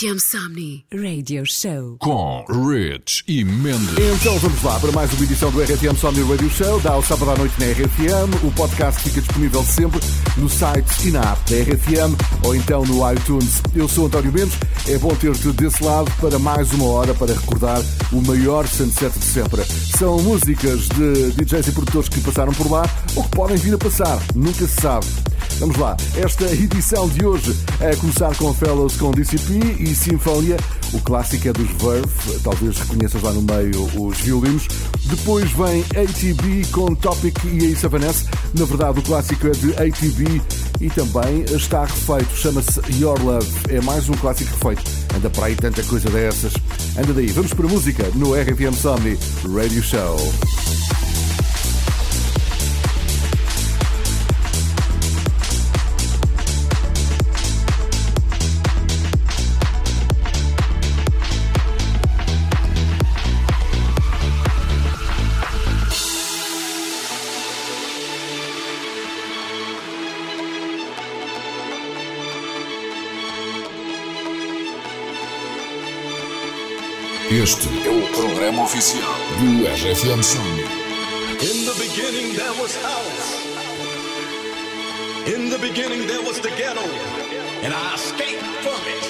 RFM Somni Radio Show. Com Rich e Mendes. Então vamos lá para mais uma edição do RFM Somni Radio Show. Dá o sábado à noite na RFM. O podcast fica disponível sempre no site e na app da RFM ou então no iTunes. Eu sou António Mendes. É bom ter-te desse lado para mais uma hora para recordar o maior sunset de sempre. São músicas de DJs e produtores que passaram por lá ou que podem vir a passar. Nunca se sabe. Vamos lá, esta edição de hoje é começar com Fellows com DCP e Sinfonia. O clássico é dos Verve, talvez reconheças lá no meio os violinos. Depois vem ATB com Topic e a Vanessa. Na verdade, o clássico é de ATB e também está refeito, chama-se Your Love. É mais um clássico refeito. Anda para aí tanta coisa dessas. Anda daí, vamos para a música no RFM Somni Radio Show. Este é o programa oficial do RFM. In the beginning there was house. In the beginning there was the ghetto. And I escaped from it.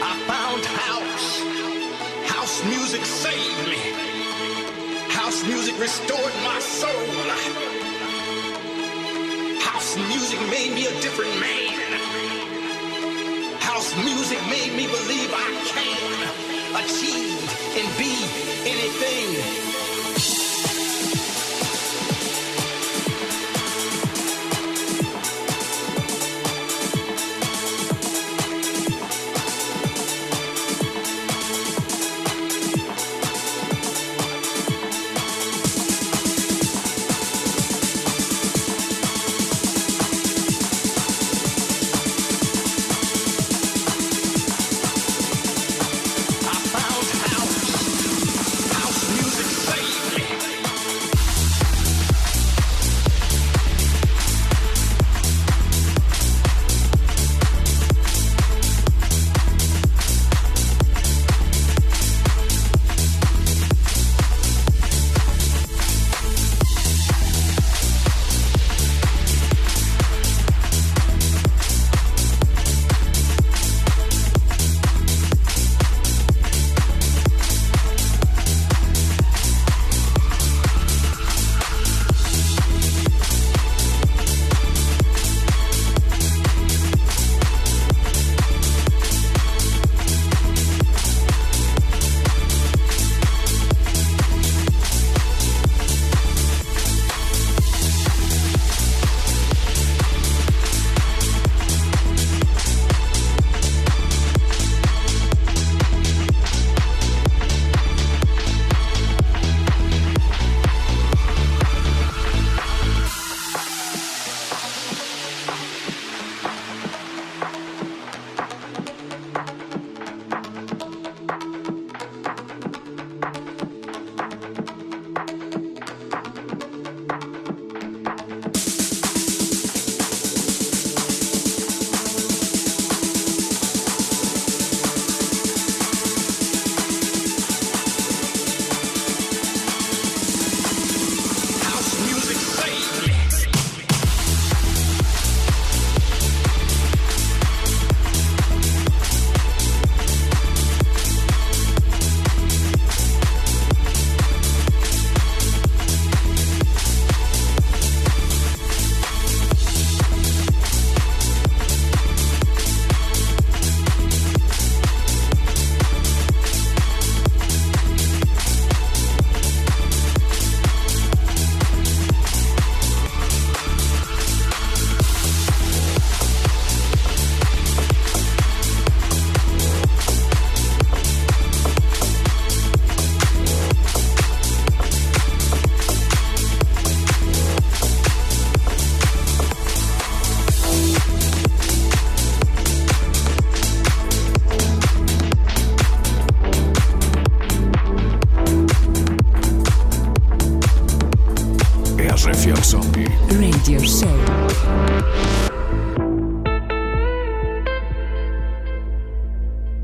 I found house. House music saved me. House music restored my soul. House music made me a different man. Music made me believe I can achieve and be anything.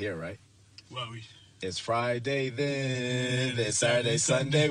here, right? Well, we. It's Friday then, then Saturday, Sunday.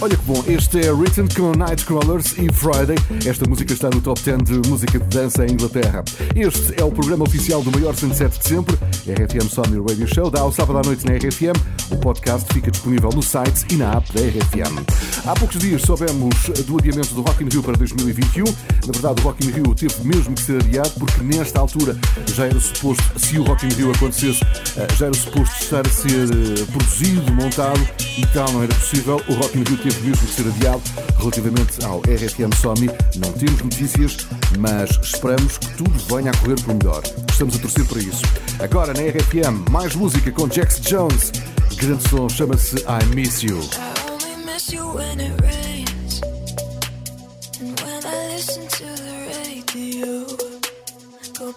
Olha que bom, este é Written com Nightcrawlers e Friday. Esta música está no top 10 de música de dança em Inglaterra. Este é o programa oficial do maior sunset de sempre, RFM Somni Radio Show, dá ao sábado à noite na RFM. O podcast fica disponível no site e na app da RFM. Há poucos dias soubemos do adiamento do Rock in Rio para 2021. Na verdade, o Rock in Rio teve mesmo que ser adiado porque nesta altura já era suposto, se o Rock in Rio acontecesse, eh, já era suposto estar a ser eh, produzido, montado e tal não era possível, o Rock in Rio teve mesmo ser adiado. Relativamente ao RFM Somi, não temos notícias, mas esperamos que tudo venha a correr por melhor. Estamos a torcer para isso. Agora na RFM, mais música com Jax Jones. Grande som, chama-se I Miss You.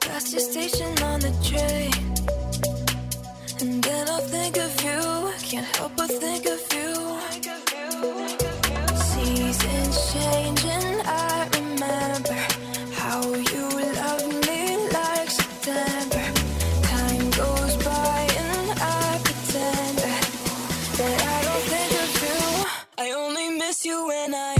past your station on the train, and then I'll think of you. can't help but think of you. Seasons changing, I remember how you loved me like September. Time goes by and I pretend that I don't think of you. I only miss you when I.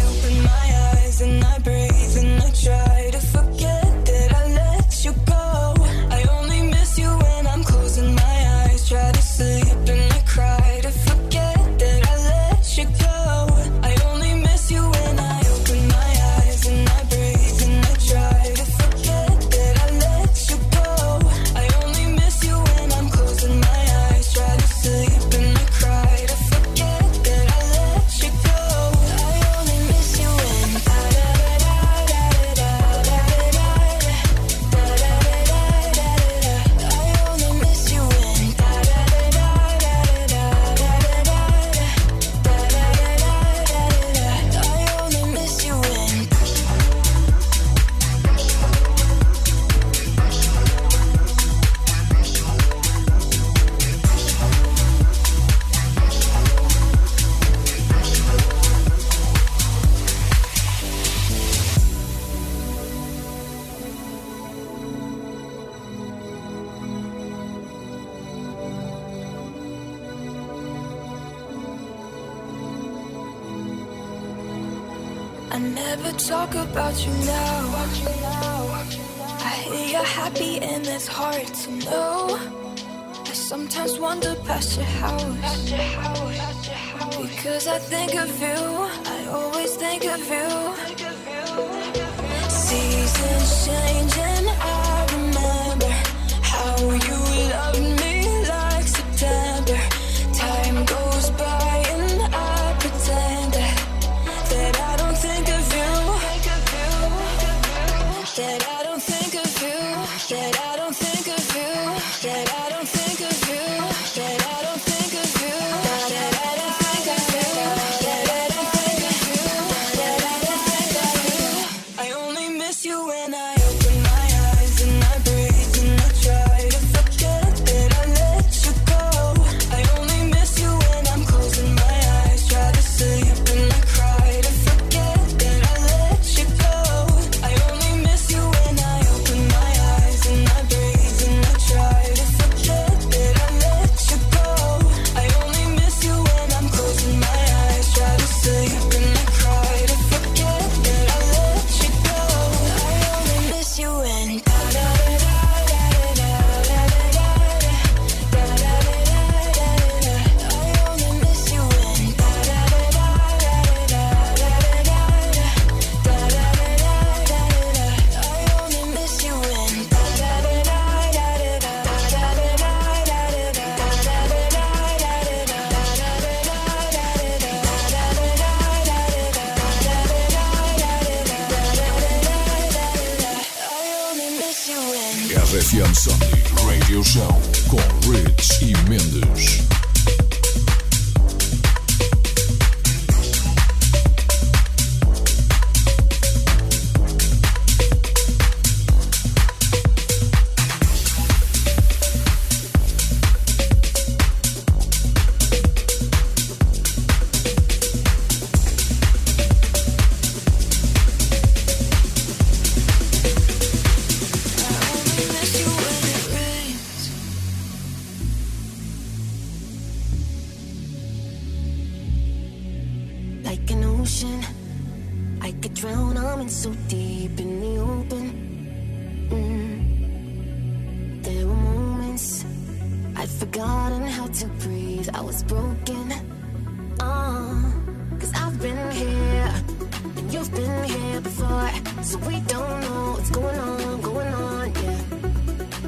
So don't know what's going on, going on, yeah.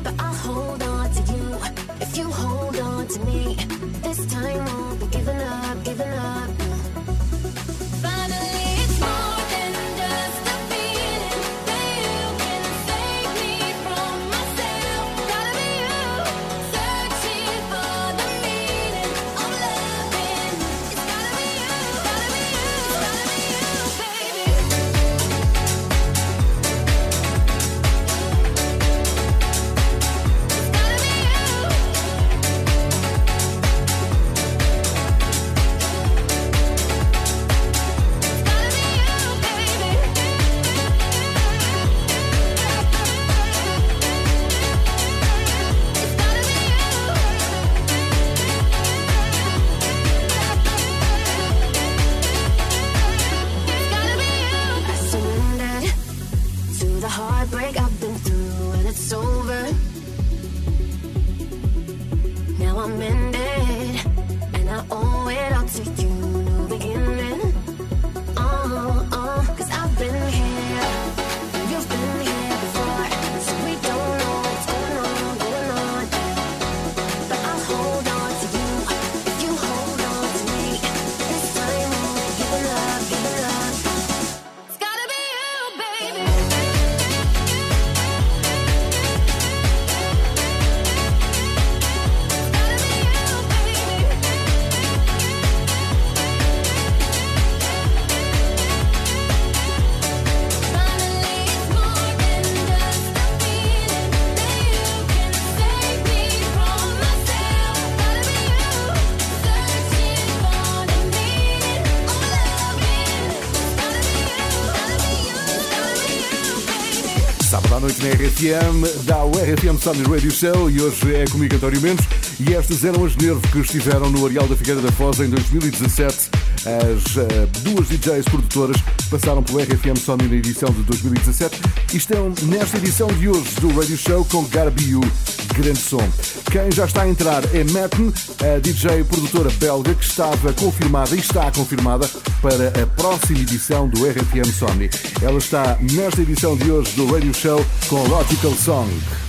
But I'll hold on to you if you hold on to me. This time won't be giving up, giving up. Noite na RFM, o RFM Sony Radio Show e hoje é comigo António Mendes. E estas eram as Nervo que estiveram no Areal da Figueira da Foz em 2017. As eh, duas DJs produtoras passaram pelo RFM Sony na edição de 2017 e estão nesta edição de hoje do Radio Show com Garbiu, grande som. Quem já está a entrar é Matten, a DJ produtora belga que estava confirmada e está confirmada para a próxima edição do RFM Sony. Ela está nesta edição de hoje do Radio Show com Logical Song.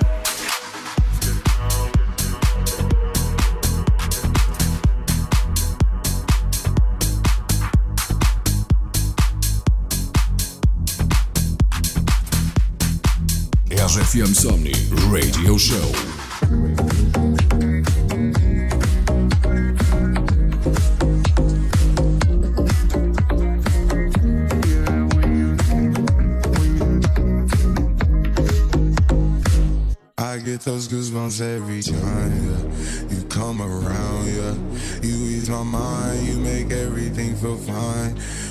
RFM Somnii Radio Show. I get those goosebumps every time yeah. you come around. Yeah, you ease my mind, you make everything feel fine.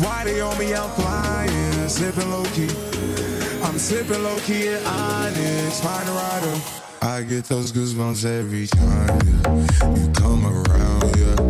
Why they on me? I'm flying, sipping low key. I'm sipping low key at Onyx, find a rider. I get those goosebumps every time, yeah. You come around, yeah.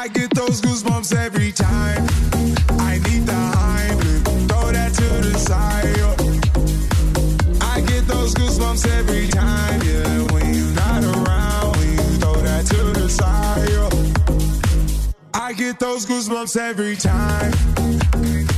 I get those goosebumps every time. I need throw that to the side. I get those goosebumps every time, yeah. When you're not around, when you throw that to the side. I get those goosebumps every time.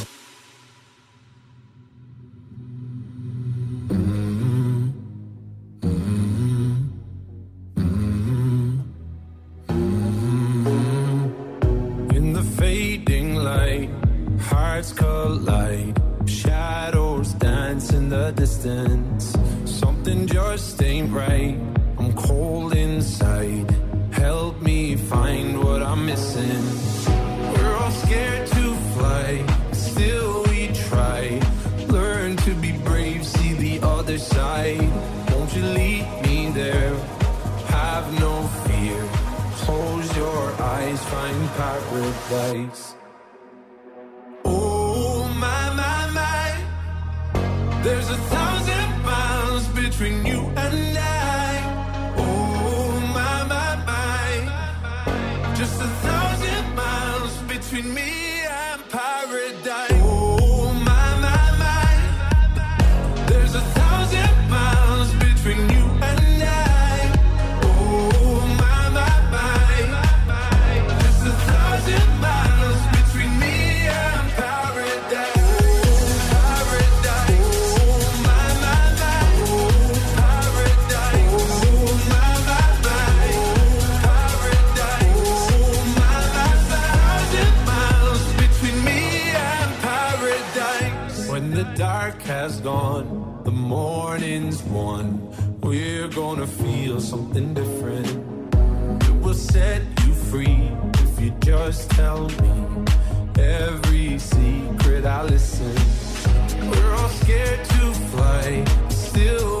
Has gone, the morning's won. We're gonna feel something different. It will set you free if you just tell me every secret I listen. We're all scared to fly, still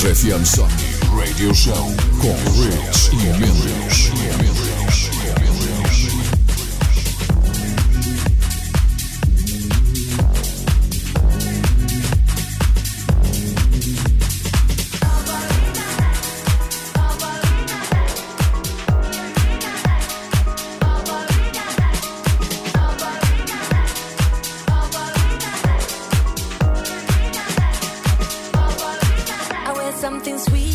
paradise. RFM Somni Radio Show com Rich e Mendes. Sweet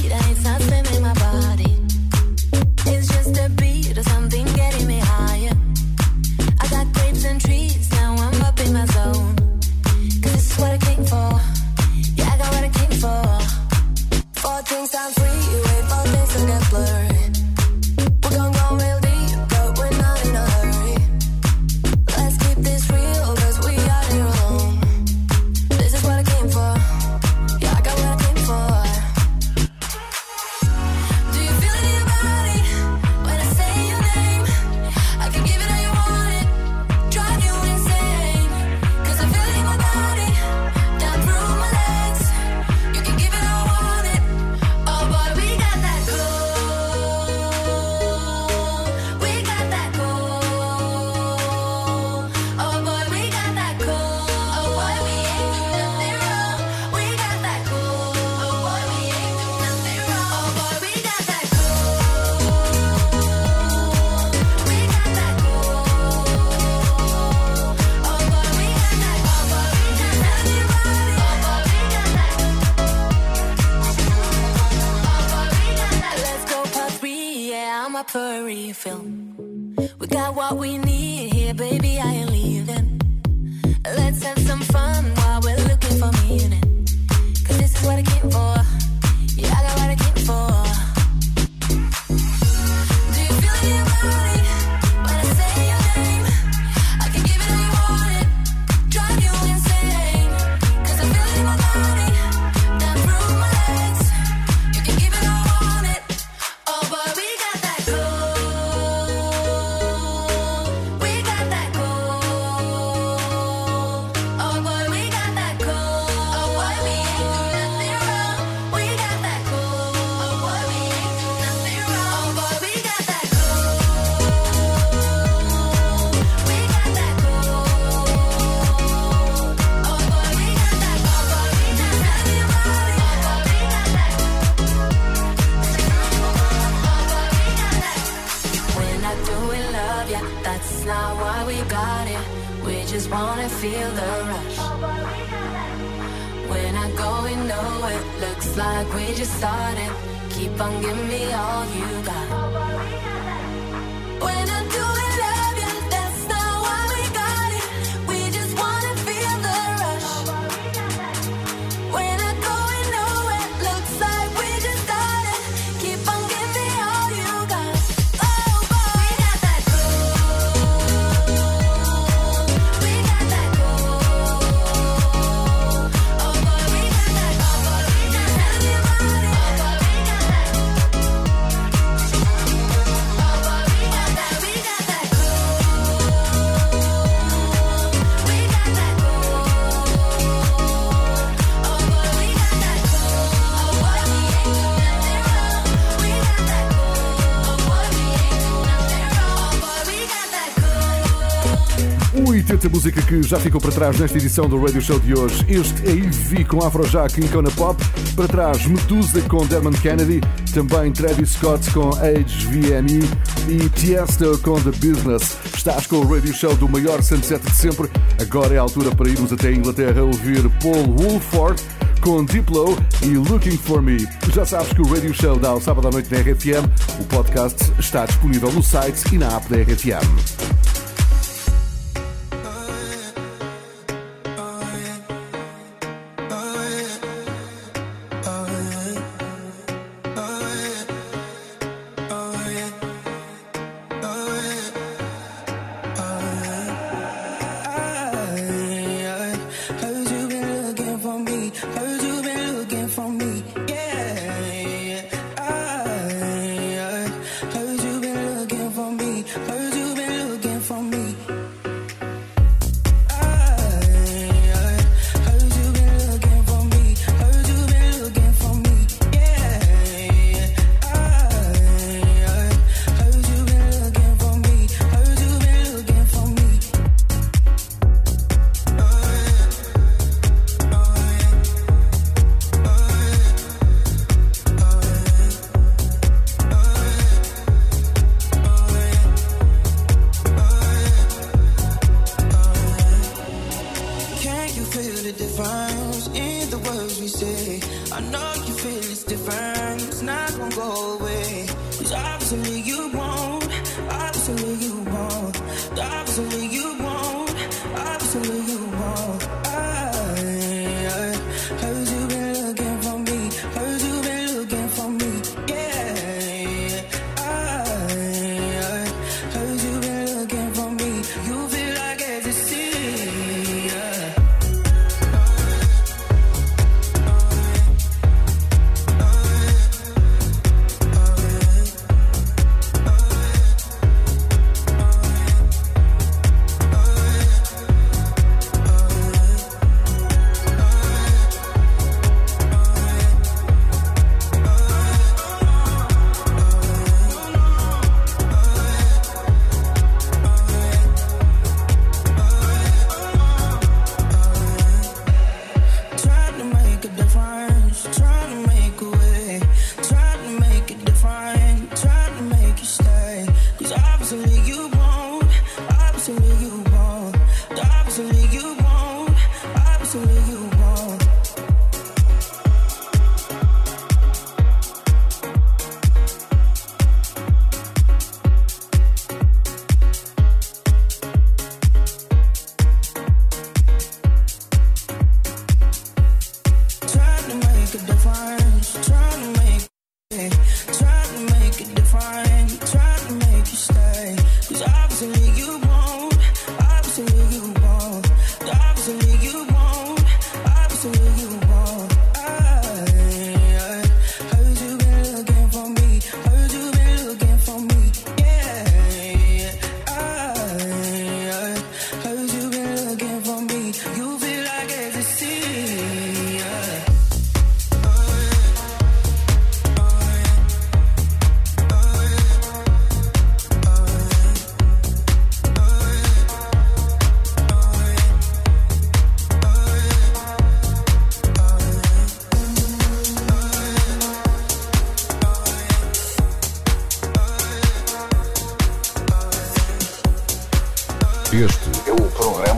que já ficou para trás nesta edição do Radio Show de hoje. Este é Ivy com Afrojack e Kona Pop. Para trás, Medusa com Dermond Kennedy. Também Travis Scott com HVME e Tiesto com The Business. Estás com o Radio Show do maior 107 de sempre. Agora é a altura para irmos até a Inglaterra ouvir Paul Woolford com Diplo e Looking For Me. Já sabes que o Radio Show dá ao sábado à noite na RFM. O podcast está disponível no site e na app da RFM.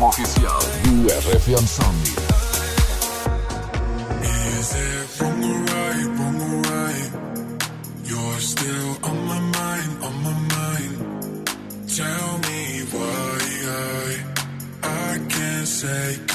oficial Sound. Is it right, right? You're still on my mind, on my mind. Tell me why I, I can't say.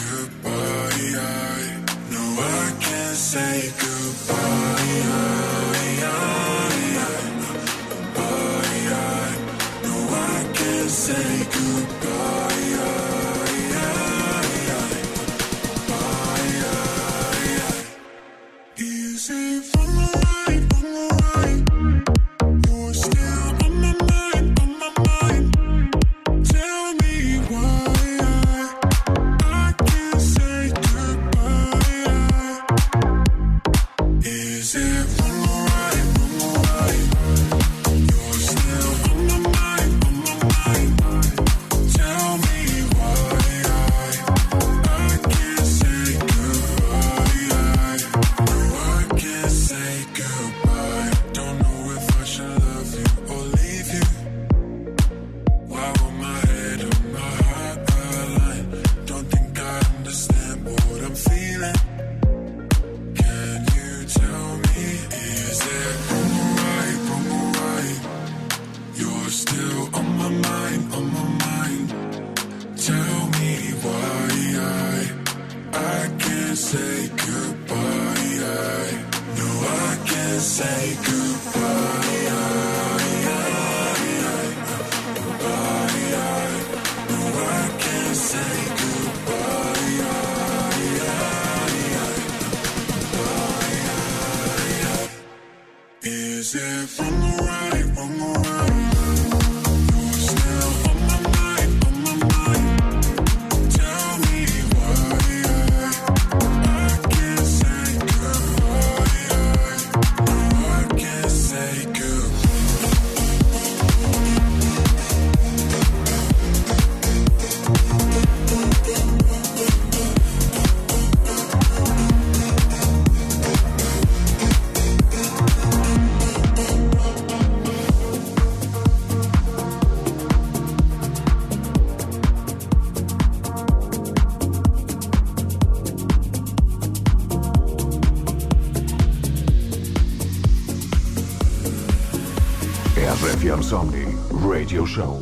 chão.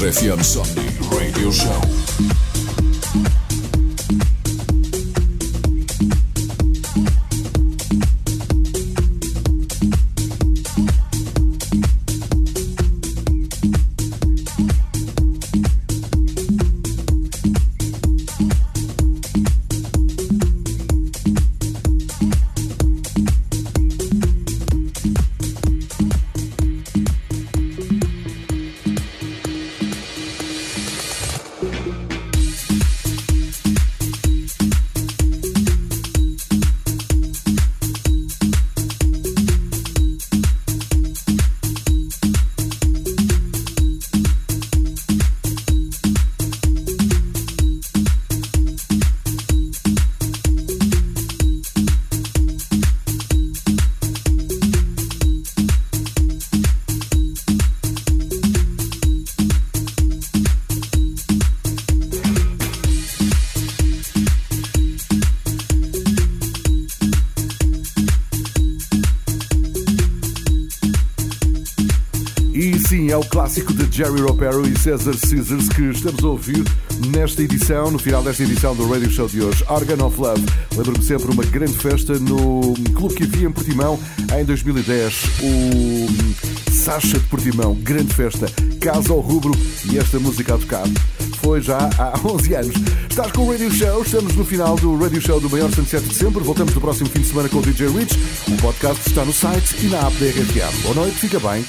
RFM Somnii Radio Show. Jerry Ropero e Cesar Caesars que estamos a ouvir nesta edição, no final desta edição do Radio Show de hoje, Organ of Love. Lembro-me sempre uma grande festa no clube que havia em Portimão em 2010, o Sacha de Portimão, grande festa, casa ao rubro e esta música a tocar. Foi já há 11 anos. Estás com o Radio Show, estamos no final do Radio Show do maior sunset de sempre. Voltamos no próximo fim de semana com o DJ Rich. O podcast está no site e na app da RFM. Boa noite, fica bem